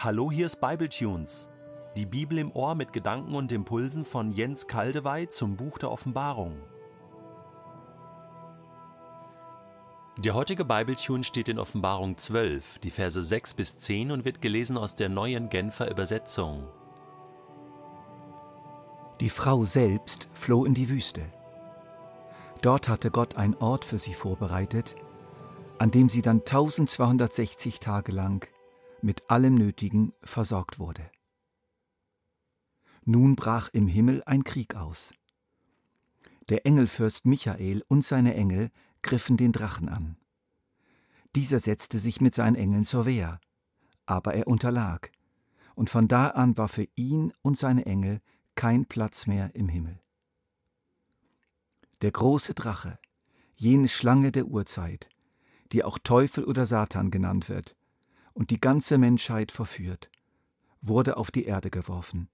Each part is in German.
Hallo, hier ist Bibletunes. Die Bibel im Ohr mit Gedanken und Impulsen von Jens Kaldewey zum Buch der Offenbarung. Der heutige Bibletune steht in Offenbarung 12, die Verse 6 bis 10 und wird gelesen aus der neuen Genfer Übersetzung. Die Frau selbst floh in die Wüste. Dort hatte Gott einen Ort für sie vorbereitet, an dem sie dann 1260 Tage lang mit allem Nötigen versorgt wurde. Nun brach im Himmel ein Krieg aus. Der Engelfürst Michael und seine Engel griffen den Drachen an. Dieser setzte sich mit seinen Engeln zur Wehr, aber er unterlag, und von da an war für ihn und seine Engel kein Platz mehr im Himmel. Der große Drache, jene Schlange der Urzeit, die auch Teufel oder Satan genannt wird, und die ganze Menschheit verführt, wurde auf die Erde geworfen,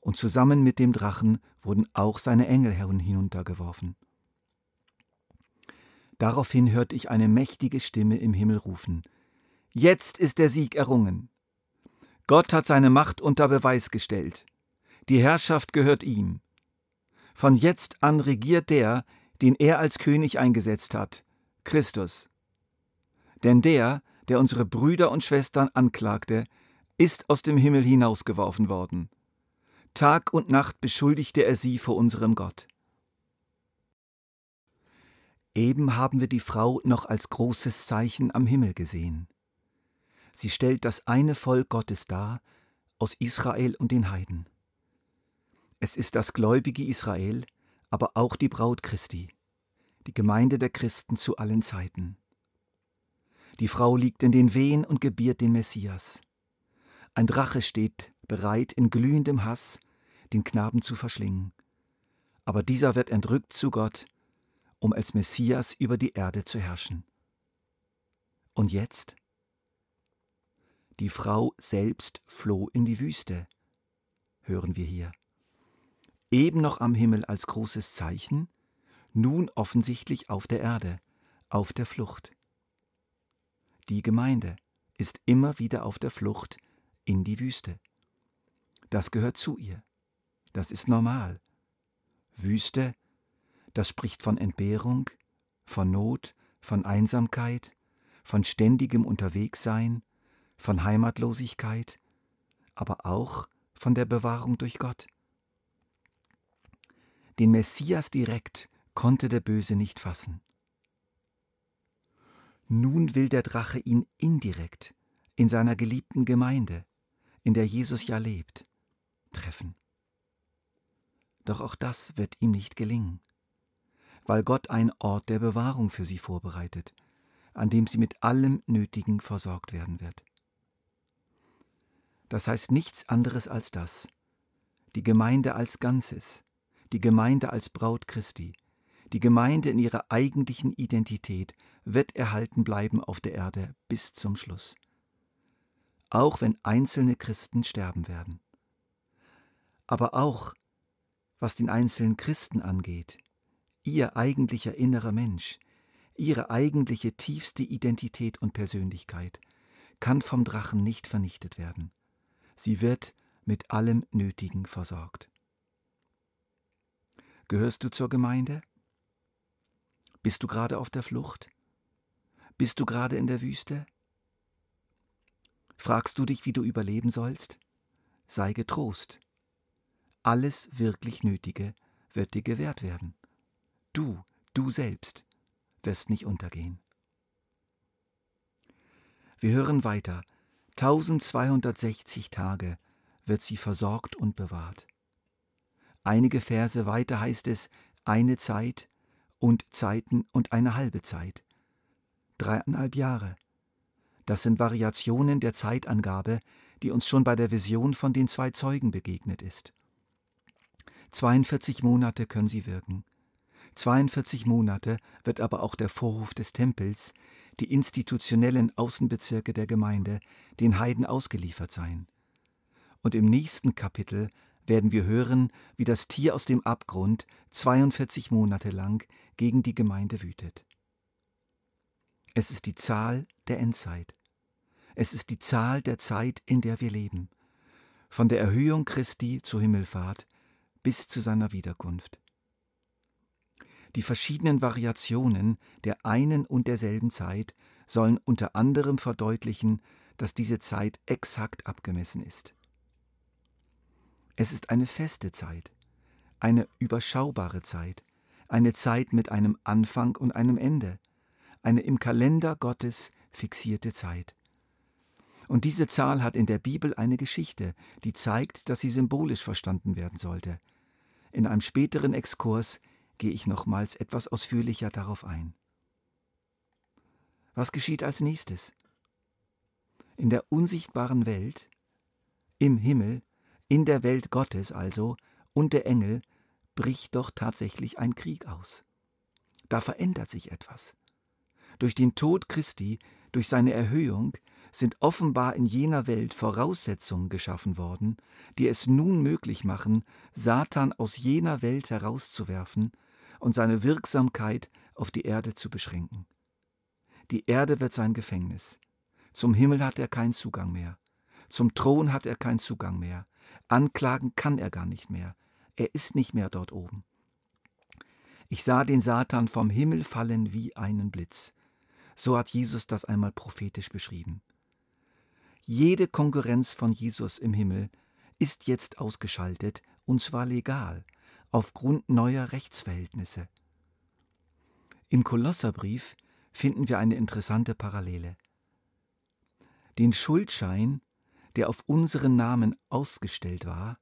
und zusammen mit dem Drachen wurden auch seine Engel hinuntergeworfen. Daraufhin hörte ich eine mächtige Stimme im Himmel rufen Jetzt ist der Sieg errungen. Gott hat seine Macht unter Beweis gestellt. Die Herrschaft gehört ihm. Von jetzt an regiert der, den er als König eingesetzt hat, Christus. Denn der, der unsere Brüder und Schwestern anklagte, ist aus dem Himmel hinausgeworfen worden. Tag und Nacht beschuldigte er sie vor unserem Gott. Eben haben wir die Frau noch als großes Zeichen am Himmel gesehen. Sie stellt das eine Volk Gottes dar, aus Israel und den Heiden. Es ist das gläubige Israel, aber auch die Braut Christi, die Gemeinde der Christen zu allen Zeiten. Die Frau liegt in den Wehen und gebiert den Messias. Ein Drache steht bereit, in glühendem Hass den Knaben zu verschlingen. Aber dieser wird entrückt zu Gott, um als Messias über die Erde zu herrschen. Und jetzt? Die Frau selbst floh in die Wüste, hören wir hier. Eben noch am Himmel als großes Zeichen, nun offensichtlich auf der Erde, auf der Flucht. Die Gemeinde ist immer wieder auf der Flucht in die Wüste. Das gehört zu ihr. Das ist normal. Wüste, das spricht von Entbehrung, von Not, von Einsamkeit, von ständigem Unterwegssein, von Heimatlosigkeit, aber auch von der Bewahrung durch Gott. Den Messias direkt konnte der Böse nicht fassen. Nun will der Drache ihn indirekt in seiner geliebten Gemeinde, in der Jesus ja lebt, treffen. Doch auch das wird ihm nicht gelingen, weil Gott einen Ort der Bewahrung für sie vorbereitet, an dem sie mit allem Nötigen versorgt werden wird. Das heißt nichts anderes als das, die Gemeinde als Ganzes, die Gemeinde als Braut Christi, die Gemeinde in ihrer eigentlichen Identität wird erhalten bleiben auf der Erde bis zum Schluss. Auch wenn einzelne Christen sterben werden. Aber auch, was den einzelnen Christen angeht, ihr eigentlicher innerer Mensch, ihre eigentliche tiefste Identität und Persönlichkeit, kann vom Drachen nicht vernichtet werden. Sie wird mit allem Nötigen versorgt. Gehörst du zur Gemeinde? Bist du gerade auf der Flucht? Bist du gerade in der Wüste? Fragst du dich, wie du überleben sollst? Sei getrost. Alles wirklich Nötige wird dir gewährt werden. Du, du selbst, wirst nicht untergehen. Wir hören weiter. 1260 Tage wird sie versorgt und bewahrt. Einige Verse weiter heißt es eine Zeit, und Zeiten und eine halbe Zeit. Dreieinhalb Jahre. Das sind Variationen der Zeitangabe, die uns schon bei der Vision von den zwei Zeugen begegnet ist. 42 Monate können sie wirken. 42 Monate wird aber auch der Vorhof des Tempels, die institutionellen Außenbezirke der Gemeinde, den Heiden ausgeliefert sein. Und im nächsten Kapitel werden wir hören, wie das Tier aus dem Abgrund 42 Monate lang gegen die Gemeinde wütet. Es ist die Zahl der Endzeit. Es ist die Zahl der Zeit, in der wir leben. Von der Erhöhung Christi zur Himmelfahrt bis zu seiner Wiederkunft. Die verschiedenen Variationen der einen und derselben Zeit sollen unter anderem verdeutlichen, dass diese Zeit exakt abgemessen ist. Es ist eine feste Zeit, eine überschaubare Zeit, eine Zeit mit einem Anfang und einem Ende, eine im Kalender Gottes fixierte Zeit. Und diese Zahl hat in der Bibel eine Geschichte, die zeigt, dass sie symbolisch verstanden werden sollte. In einem späteren Exkurs gehe ich nochmals etwas ausführlicher darauf ein. Was geschieht als nächstes? In der unsichtbaren Welt, im Himmel, in der Welt Gottes also und der Engel bricht doch tatsächlich ein Krieg aus. Da verändert sich etwas. Durch den Tod Christi, durch seine Erhöhung, sind offenbar in jener Welt Voraussetzungen geschaffen worden, die es nun möglich machen, Satan aus jener Welt herauszuwerfen und seine Wirksamkeit auf die Erde zu beschränken. Die Erde wird sein Gefängnis. Zum Himmel hat er keinen Zugang mehr. Zum Thron hat er keinen Zugang mehr. Anklagen kann er gar nicht mehr. Er ist nicht mehr dort oben. Ich sah den Satan vom Himmel fallen wie einen Blitz. So hat Jesus das einmal prophetisch beschrieben. Jede Konkurrenz von Jesus im Himmel ist jetzt ausgeschaltet, und zwar legal, aufgrund neuer Rechtsverhältnisse. Im Kolosserbrief finden wir eine interessante Parallele. Den Schuldschein, der auf unseren Namen ausgestellt war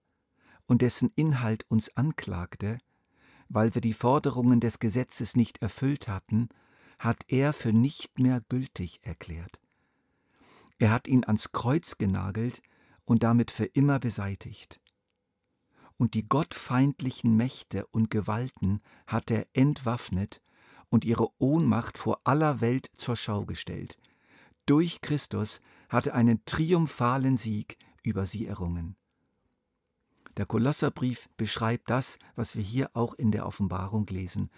und dessen Inhalt uns anklagte, weil wir die Forderungen des Gesetzes nicht erfüllt hatten, hat er für nicht mehr gültig erklärt. Er hat ihn ans Kreuz genagelt und damit für immer beseitigt und die gottfeindlichen Mächte und Gewalten hat er entwaffnet und ihre Ohnmacht vor aller Welt zur Schau gestellt. Durch Christus hat er einen triumphalen Sieg über sie errungen. Der Kolosserbrief beschreibt das, was wir hier auch in der Offenbarung lesen.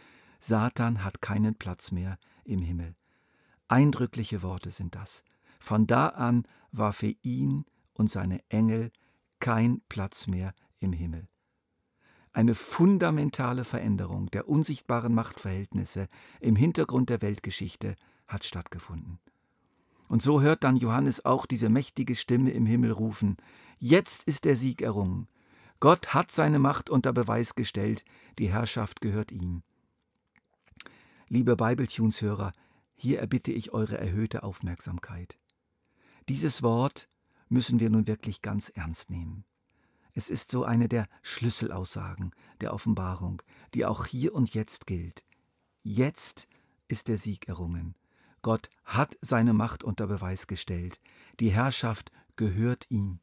Satan hat keinen Platz mehr im Himmel. Eindrückliche Worte sind das. Von da an war für ihn und seine Engel kein Platz mehr im Himmel. Eine fundamentale Veränderung der unsichtbaren Machtverhältnisse im Hintergrund der Weltgeschichte hat stattgefunden. Und so hört dann Johannes auch diese mächtige Stimme im Himmel rufen, Jetzt ist der Sieg errungen. Gott hat seine Macht unter Beweis gestellt, die Herrschaft gehört ihm. Liebe Bibletunes-Hörer, hier erbitte ich eure erhöhte Aufmerksamkeit. Dieses Wort müssen wir nun wirklich ganz ernst nehmen. Es ist so eine der Schlüsselaussagen der Offenbarung, die auch hier und jetzt gilt. Jetzt ist der Sieg errungen. Gott hat seine Macht unter Beweis gestellt. Die Herrschaft gehört ihm.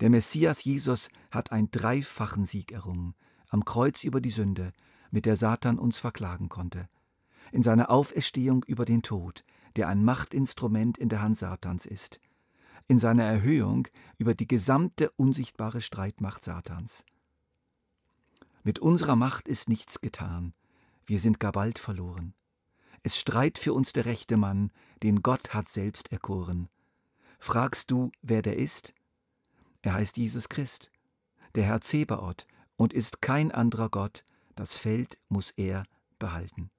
Der Messias Jesus hat einen dreifachen Sieg errungen, am Kreuz über die Sünde, mit der Satan uns verklagen konnte, in seiner Auferstehung über den Tod, der ein Machtinstrument in der Hand Satans ist, in seiner Erhöhung über die gesamte unsichtbare Streitmacht Satans. Mit unserer Macht ist nichts getan, wir sind gar bald verloren. Es streit für uns der rechte Mann, den Gott hat selbst erkoren. Fragst du, wer der ist? Er heißt Jesus Christ, der Herr Zebaoth, und ist kein anderer Gott, das Feld muss er behalten.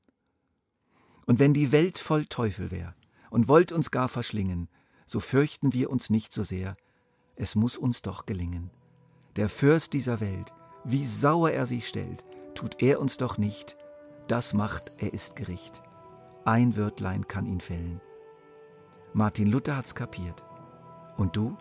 Und wenn die Welt voll Teufel wär und wollt uns gar verschlingen, so fürchten wir uns nicht so sehr, es muss uns doch gelingen. Der Fürst dieser Welt, wie sauer er sich stellt, tut er uns doch nicht, das macht, er ist Gericht. Ein Wörtlein kann ihn fällen. Martin Luther hat's kapiert. Und du?